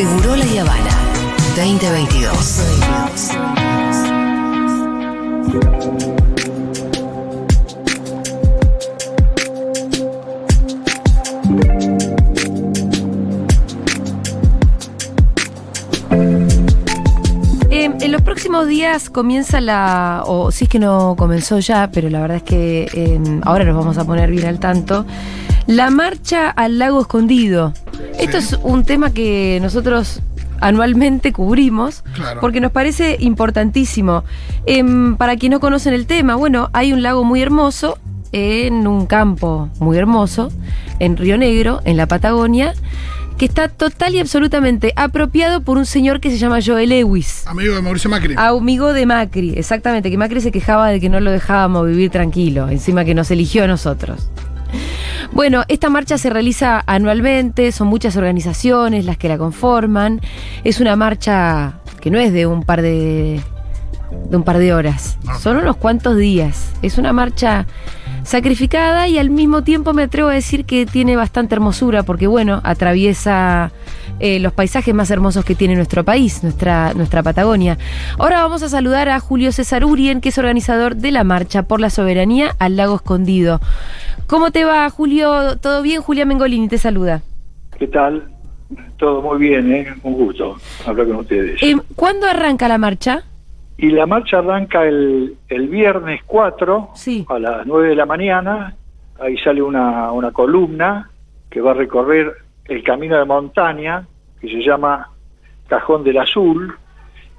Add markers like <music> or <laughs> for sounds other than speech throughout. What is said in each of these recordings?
Seguro La Habana 2022. Próximos días comienza la, o si es que no comenzó ya, pero la verdad es que eh, ahora nos vamos a poner bien al tanto, la marcha al lago escondido. Esto es un tema que nosotros anualmente cubrimos Claro. porque nos parece importantísimo. Em, para quienes no conocen el tema, bueno, hay un lago muy hermoso en un campo muy hermoso en Río Negro, en la Patagonia, que está total y absolutamente apropiado por un señor que se llama Joel Lewis. Amigo de Mauricio Macri. Amigo de Macri, exactamente, que Macri se quejaba de que no lo dejábamos vivir tranquilo, encima que nos eligió a nosotros. Bueno, esta marcha se realiza anualmente, son muchas organizaciones las que la conforman. Es una marcha que no es de un par de, de un par de horas, No. son unos cuantos días. Es una marcha sacrificada y al mismo tiempo me atrevo a decir que tiene bastante hermosura porque bueno, atraviesa eh, los paisajes más hermosos que tiene nuestro país, nuestra, nuestra Patagonia. Ahora vamos a saludar a Julio César Urien, que es organizador de la marcha por la soberanía al lago escondido. ¿Cómo te va, Julio? ¿Todo bien? Julia Mengolini te saluda. ¿Qué tal? Todo muy bien, ¿eh? Un gusto hablar con ustedes. Eh, ¿Cuándo arranca la marcha? Y la marcha arranca el, el viernes 4 Sí. a las 9 de la mañana. Ahí sale una, una columna que va a recorrer el camino de montaña que se llama Cajón del Azul,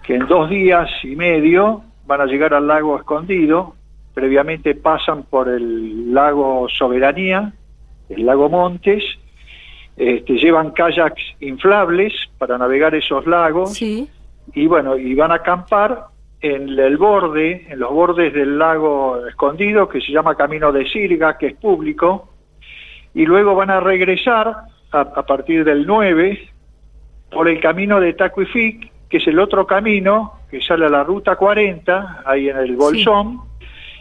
que en dos días y medio van a llegar al lago escondido. Previamente pasan por el lago Soberanía, el lago Montes. Este, llevan kayaks inflables para navegar esos lagos Sí. y bueno, y van a acampar en el borde, en los bordes del lago escondido, que se llama Camino de Sirga, que es público, y luego van a regresar a, a partir del 9 por el camino de Tacuific, que es el otro camino que sale a la ruta 40, ahí en el Bolsón,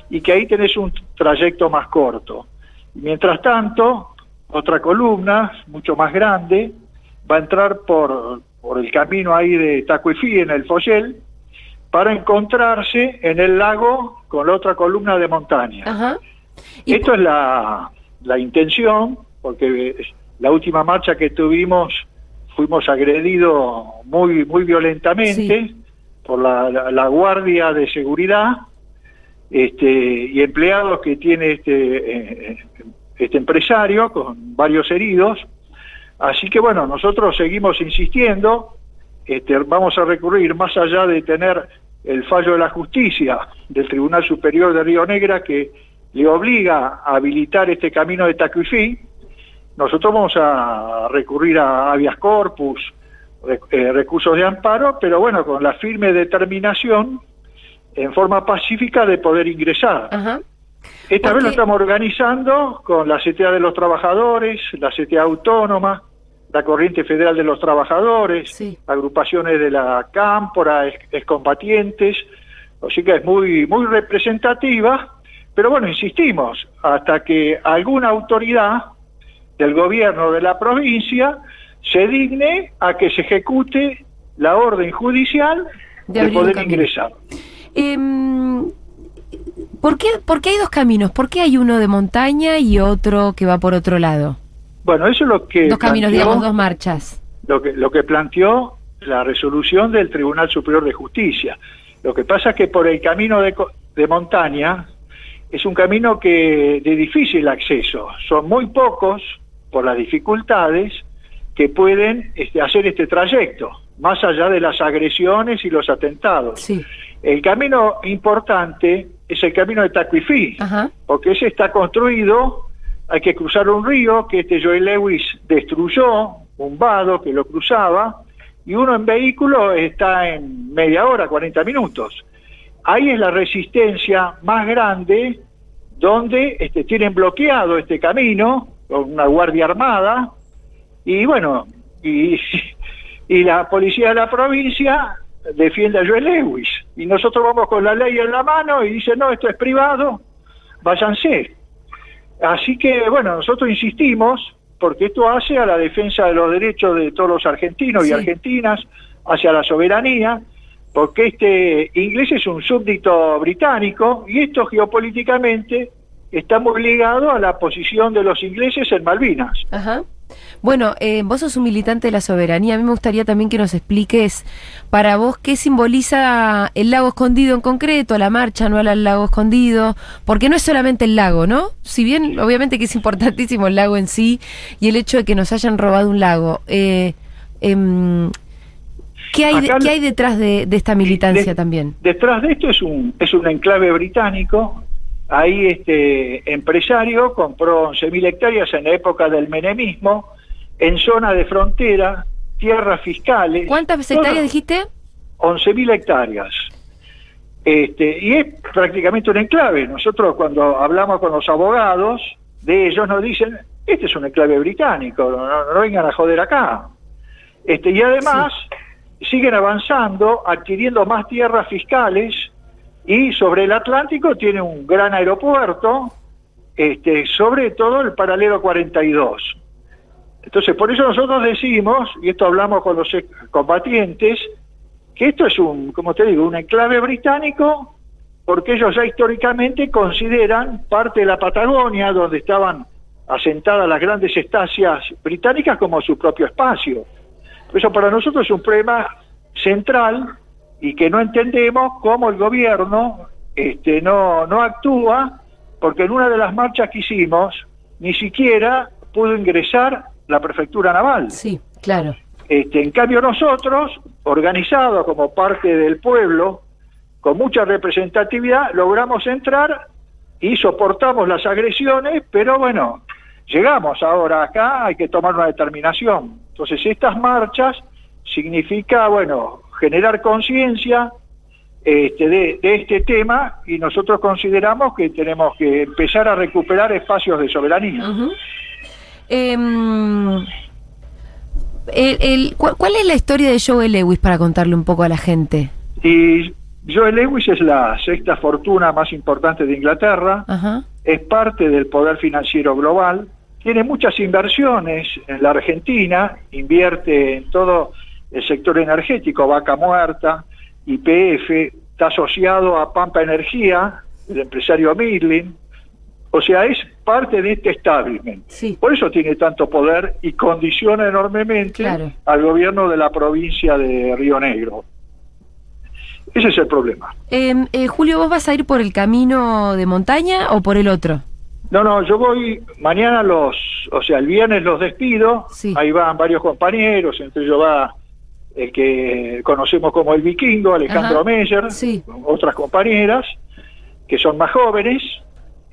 y que ahí tenés un trayecto más corto. Y mientras tanto, otra columna, mucho más grande, va a entrar por, por el camino ahí de Tacuifí, en el Follel, para encontrarse en el lago con la otra columna de montaña. Ajá. Y- Esto es la, la intención, porque la última marcha que tuvimos fuimos agredidos muy, muy violentamente Sí. por la, la- la Guardia de Seguridad este, y empleados que tiene este, eh, este empresario con varios heridos. Así que bueno, nosotros seguimos insistiendo, este, vamos a recurrir más allá de tener el fallo de la justicia del Tribunal Superior de Río Negra que le obliga a habilitar este camino de Tacuifí, nosotros vamos a recurrir a habeas corpus, rec- eh, recursos de amparo, pero bueno, con la firme determinación en forma pacífica de poder ingresar. Ajá. Esta vez lo estamos organizando con la CTA de los Trabajadores, la CTA Autónoma, la Corriente Federal de los Trabajadores, Sí. agrupaciones de la Cámpora, ex- excombatientes, así que es muy, muy representativa, pero bueno, insistimos, hasta que alguna autoridad del gobierno de la provincia se digne a que se ejecute la orden judicial De poder ingresar. Em, ¿por, qué, ¿Por qué hay dos caminos? ¿Por qué hay uno de montaña y otro que va por otro lado? Bueno, eso es lo que dos caminos, planteó- digamos, dos marchas. lo que, lo que planteó la resolución del Tribunal Superior de Justicia. Lo que pasa es que por el camino de, de montaña es un camino que de difícil acceso. Son muy pocos, por las dificultades, que pueden este, hacer este trayecto, más allá de las agresiones y los atentados. Sí. El camino importante es el camino de Tacuifí, Ajá. porque ese está construido, hay que cruzar un río que este Joy Lewis destruyó, un vado que lo cruzaba, y uno en vehículo está en media hora, 40 minutos. Ahí es la resistencia más grande donde este, tienen bloqueado este camino con una guardia armada y bueno, y, <laughs> y la policía de la provincia defiende a Joel Lewis y nosotros vamos con la ley en la mano y dice no, esto es privado, váyanse. Así que bueno, nosotros insistimos porque esto hace a la defensa de los derechos de todos los argentinos Sí. y argentinas, hacia la soberanía, porque este inglés es un súbdito británico y esto geopolíticamente está muy ligado a la posición de los ingleses en Malvinas. Ajá. Bueno, eh, vos sos un militante de la soberanía. A mí me gustaría también que nos expliques para vos qué simboliza el lago escondido en concreto, la marcha anual al lago escondido, porque no es solamente el lago, ¿no? Si bien obviamente que es importantísimo el lago en sí y el hecho de que nos hayan robado un lago. Eh, em, ¿qué, hay Acá- qué hay detrás de, de esta militancia De- también? Detrás de esto es un, es un enclave británico. Ahí este empresario compró 11.000 hectáreas en la época del menemismo, en zona de frontera, tierras fiscales. ¿Cuántas hectáreas dijiste? 11.000 hectáreas. Este, y es prácticamente un enclave. Nosotros cuando hablamos con los abogados de ellos nos dicen, este es un enclave británico, no, no- no vengan a joder acá. Este, y además siguen avanzando, adquiriendo más tierras fiscales y sobre el Atlántico tiene un gran aeropuerto, este, sobre todo el paralelo 42. Entonces, por eso nosotros decimos, y esto hablamos con los combatientes, que esto es un, como te digo, un enclave británico, porque ellos ya históricamente consideran parte de la Patagonia, donde estaban asentadas las grandes estancias británicas, como su propio espacio. Por eso para nosotros es un problema central y que no entendemos cómo el gobierno este, no, no actúa, porque en una de las marchas que hicimos ni siquiera pudo ingresar la prefectura naval. Sí, claro. Este, en cambio nosotros, organizados como parte del pueblo, con mucha representatividad, logramos entrar y soportamos las agresiones, pero bueno, llegamos ahora acá, hay que tomar una determinación. Entonces estas marchas significa, bueno, generar conciencia este, de, de este tema y nosotros consideramos que tenemos que empezar a recuperar espacios de soberanía. Em, el- el- ¿cu- ¿Cuál es la historia de Joe Lewis para contarle un poco a la gente? Y Joe Lewis es la sexta fortuna más importante de Inglaterra, Ajá. es parte del poder financiero global, tiene muchas inversiones en la Argentina, invierte en todo el sector energético, vaca muerta, IPF, está asociado a Pampa Energía, el empresario Midlin, o sea, es parte de este establishment. Sí. Por eso tiene tanto poder y condiciona enormemente Claro. al gobierno de la provincia de Río Negro. Ese es el problema. Em, eh, Julio, ¿vos vas a ir por el camino de montaña o por el otro? No, no, yo voy mañana los, o sea, el viernes los despido, Sí. ahí van varios compañeros, entre ellos va el que conocemos como el vikingo, Alejandro Ajá. Meyer, Sí. otras compañeras que son más jóvenes,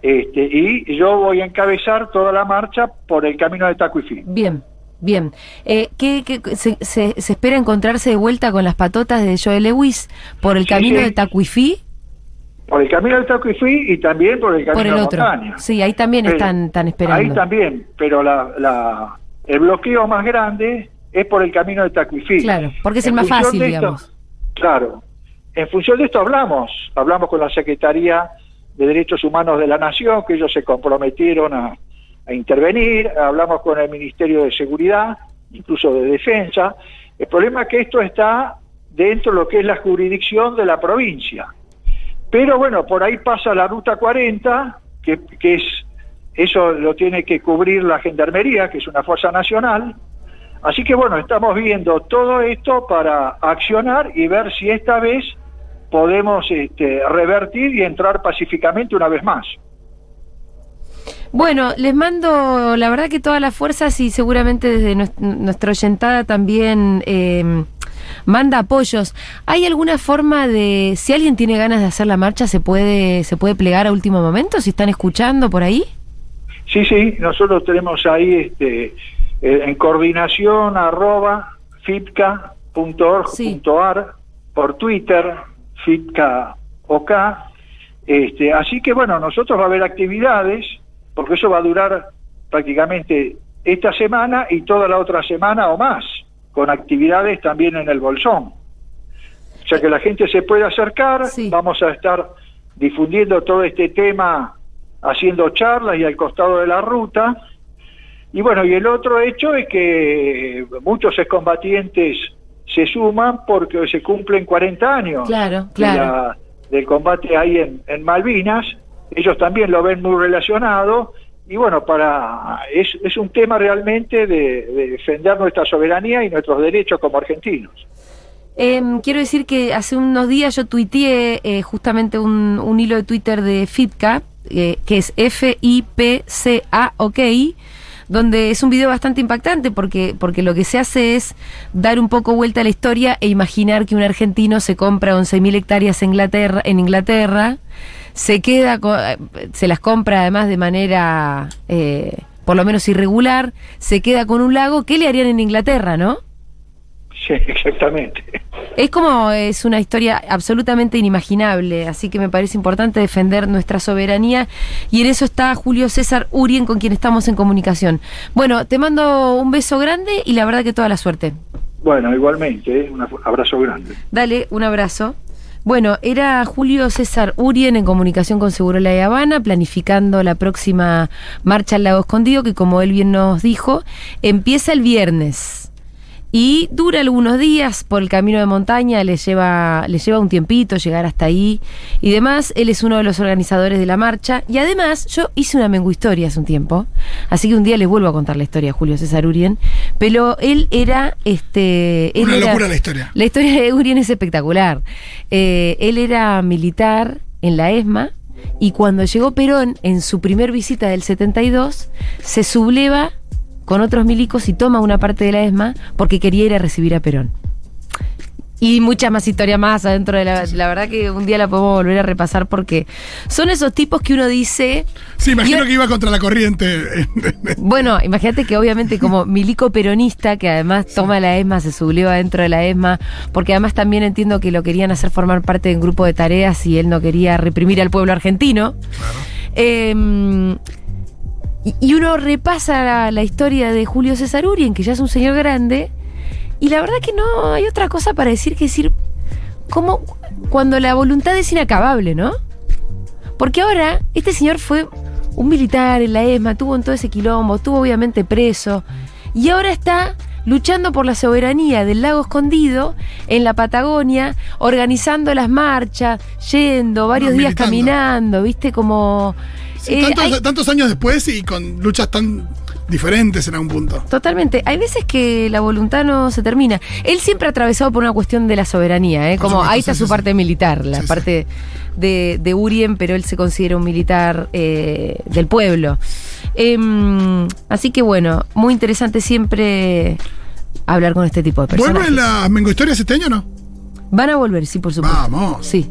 este, y yo voy a encabezar toda la marcha por el camino de Tacuifí. Bien, bien. Eh, ¿qué, qué- se, se- se espera encontrarse de vuelta con las patotas de Joe Lewis por el Sí, camino sí. de Tacuifí? Por el camino de Tacuifí y también por el camino Por el de otro. montaña. Sí, ahí también Pero- están, están esperando. Ahí también, pero la, la, el bloqueo más grande es por el camino de Tacuifí. Claro, porque es el En más fácil, esto- digamos. Claro. En función de esto hablamos, hablamos con la Secretaría de Derechos Humanos de la Nación, que ellos se comprometieron a, a intervenir, hablamos con el Ministerio de Seguridad, incluso de Defensa. El problema es que esto está dentro de lo que es la jurisdicción de la provincia. Pero bueno, por ahí pasa la Ruta 40, que, que es eso lo tiene que cubrir la Gendarmería, que es una fuerza nacional. Así que bueno, estamos viendo todo esto para accionar y ver si esta vez podemos este, revertir y entrar pacíficamente una vez más. Bueno, les mando la verdad que todas las fuerzas y seguramente desde nues- nuestra oyentada también eh, manda apoyos. ¿Hay alguna forma de, si alguien tiene ganas de hacer la marcha, se puede, se puede plegar a último momento? Si están escuchando por ahí. Sí, sí, nosotros tenemos ahí este, eh, en coordinación arroba fipca.org.ar por Twitter, fipca OK. Este, así que bueno, nosotros va a haber actividades, porque eso va a durar prácticamente esta semana y toda la otra semana o más, con actividades también en el Bolsón. O sea que la gente se puede acercar, Sí. vamos a estar difundiendo todo este tema, haciendo charlas y al costado de la ruta. Y bueno, y el otro hecho es que muchos excombatientes se suman porque se cumplen 40 años claro, claro. del combate ahí en, en, Malvinas. Ellos también lo ven muy relacionado. Y bueno, para es, es un tema realmente de, de defender nuestra soberanía y nuestros derechos como argentinos. Eh, quiero decir que hace unos días yo tuiteé eh, justamente un, un, hilo de Twitter de FIPCA, eh, que es F-I-P-C-A, ok, donde es un video bastante impactante porque, porque lo que se hace es dar un poco vuelta a la historia e imaginar que un argentino se compra 11.000 hectáreas en Inglaterra, en Inglaterra, se queda, se las compra además de manera eh, por lo menos irregular, se queda con un lago, ¿qué le harían en Inglaterra, no? Sí, <laughs> exactamente. Es como es una historia absolutamente inimaginable, así que me parece importante defender nuestra soberanía y en eso está Julio César Urien con quien estamos en comunicación. Bueno, te mando un beso grande y la verdad que toda la suerte. Bueno, igualmente, ¿eh? un abrazo grande. Dale, un abrazo. Bueno, era Julio César Urien en comunicación con Seguro La Habana, planificando la próxima marcha al Lago Escondido, que como él bien nos dijo, empieza el viernes y dura algunos días por el camino de montaña, le lleva, le lleva un tiempito llegar hasta ahí y demás. Él es uno de los organizadores de la marcha y además yo hice una mengu historia hace un tiempo, así que un día les vuelvo a contar la historia a Julio César Urien, pero él era este... Él una era, locura la historia. La historia de Urien es espectacular. Eh, él era militar en la ESMA y cuando llegó Perón en su primer visita del 72 se subleva con otros milicos y toma una parte de la ESMA porque quería ir a recibir a Perón. Y mucha más historia más adentro de la... La verdad que un día la podemos volver a repasar porque son esos tipos que uno dice... Sí, imagino que iba contra la corriente. <laughs> Bueno, imagínate que obviamente como milico peronista, que además toma la ESMA, se subleva dentro de la ESMA, porque además también entiendo que lo querían hacer formar parte de un grupo de tareas y él no quería reprimir al pueblo argentino. Claro. Eh, y, uno repasa la, la, historia de Julio César Urien, que ya es un señor grande, y la verdad que no hay otra cosa para decir que decir como cuando la voluntad es inacabable, ¿no? Porque ahora este señor fue un militar en la ESMA, tuvo en todo ese quilombo, estuvo obviamente preso, y ahora está luchando por la soberanía del lago escondido en la Patagonia, organizando las marchas, yendo varios no, días caminando, viste, como Sí, eh, tantos, hay, tantos, años después y con luchas tan diferentes en algún punto. Totalmente. Hay veces que la voluntad no se termina. Él siempre ha atravesado por una cuestión de la soberanía, ¿eh? como supuesto, ahí está sí, su sí, parte militar, la parte de, de, Urien, pero él se considera un militar eh, del pueblo. Eh, así que bueno, muy interesante siempre hablar con este tipo de personas. ¿Vuelven las Mengo Historias este año o no? Van a volver, sí, por supuesto. Vamos. Sí.